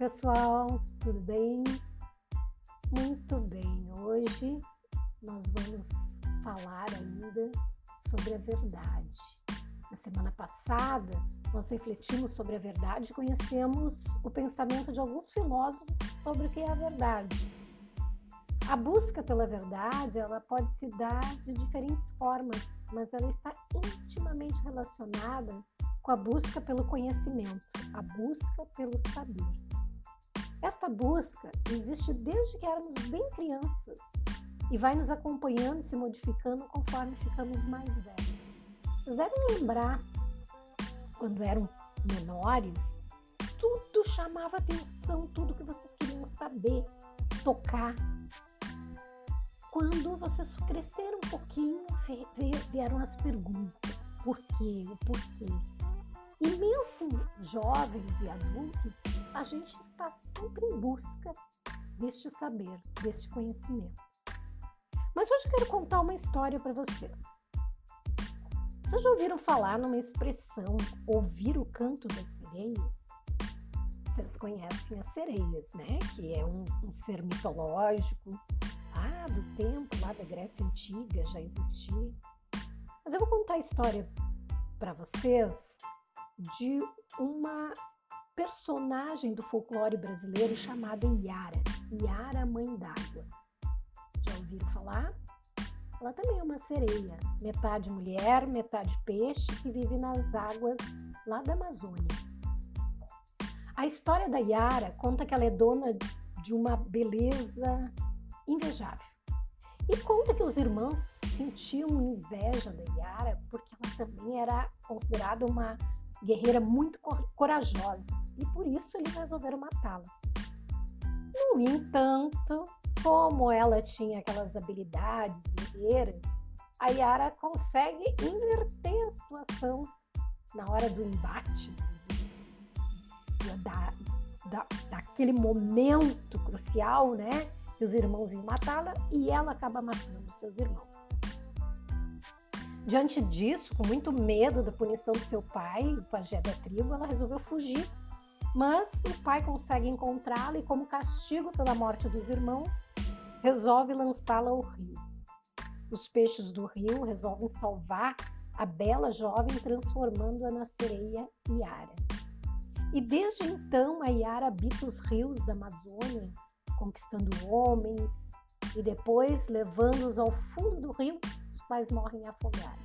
pessoal, tudo bem? Muito bem, hoje nós vamos falar ainda sobre a verdade. Na semana passada, nós refletimos sobre a verdade e conhecemos o pensamento de alguns filósofos sobre o que é a verdade. A busca pela verdade, ela pode se dar de diferentes formas, mas ela está intimamente relacionada com a busca pelo conhecimento, a busca pelo saber. Esta busca existe desde que éramos bem crianças e vai nos acompanhando, se modificando conforme ficamos mais velhos. Vocês devem lembrar, quando eram menores, tudo chamava atenção, tudo que vocês queriam saber, tocar. Quando vocês cresceram um pouquinho, vieram as perguntas: por quê? O porquê? Mesmo jovens e adultos, a gente está sempre em busca deste saber, deste conhecimento. Mas hoje quero contar uma história para vocês. Vocês já ouviram falar numa expressão ouvir o canto das sereias? Vocês conhecem as sereias, né? Que é um, um ser mitológico, lá do tempo, lá da Grécia Antiga, já existia. Mas eu vou contar a história para vocês de uma personagem do folclore brasileiro chamada Iara, Iara Mãe d'Água. Já ouviram falar? Ela também é uma sereia, metade mulher, metade peixe, que vive nas águas lá da Amazônia. A história da Iara conta que ela é dona de uma beleza invejável. E conta que os irmãos sentiam inveja da Yara porque ela também era considerada uma guerreira muito corajosa e por isso eles resolveram matá-la. No entanto, como ela tinha aquelas habilidades guerreiras, a Yara consegue inverter a situação na hora do embate, da, da, daquele momento crucial, né? Que os irmãos iam matá-la e ela acaba matando seus irmãos. Diante disso, com muito medo da punição do seu pai, o pajé da tribo, ela resolveu fugir. Mas o pai consegue encontrá-la e, como castigo pela morte dos irmãos, resolve lançá-la ao rio. Os peixes do rio resolvem salvar a bela jovem, transformando-a na sereia Iara. E desde então, a Iara habita os rios da Amazônia, conquistando homens e depois levando-os ao fundo do rio mas morrem afogados.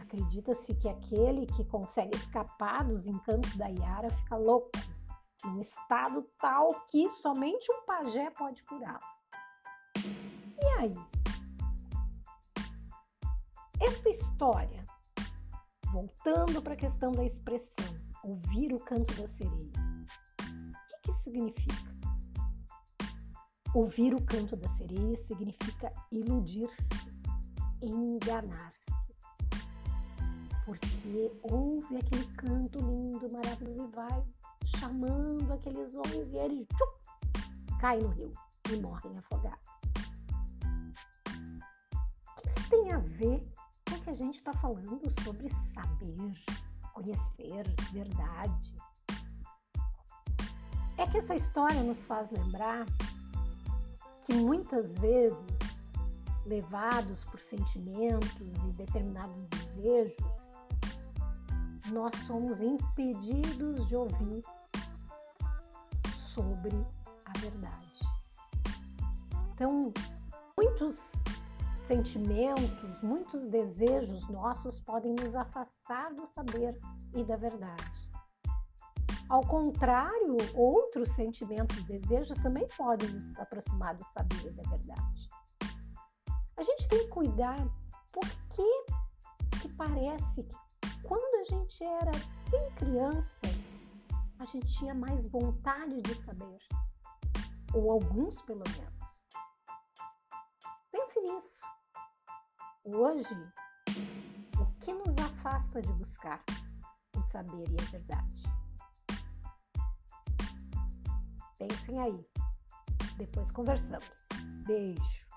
Acredita-se que aquele que consegue escapar dos encantos da Yara fica louco, num estado tal que somente um pajé pode curá-lo. E aí? Esta história, voltando para a questão da expressão, ouvir o canto da sereia, o que, que significa? Ouvir o canto da sereia significa iludir-se enganar-se. Porque ouve aquele canto lindo, maravilhoso e vai chamando aqueles homens e eles tchum, caem no rio e morrem afogados. O que isso tem a ver com o que a gente está falando sobre saber, conhecer, verdade? É que essa história nos faz lembrar que muitas vezes levados por sentimentos e determinados desejos, nós somos impedidos de ouvir sobre a verdade. Então, muitos sentimentos, muitos desejos nossos podem nos afastar do saber e da verdade. Ao contrário, outros sentimentos e desejos também podem nos aproximar do saber e da verdade. A gente tem que cuidar porque que parece que quando a gente era bem criança, a gente tinha mais vontade de saber, ou alguns pelo menos. Pense nisso. Hoje, o que nos afasta de buscar o saber e a verdade? Pensem aí. Depois conversamos. Beijo.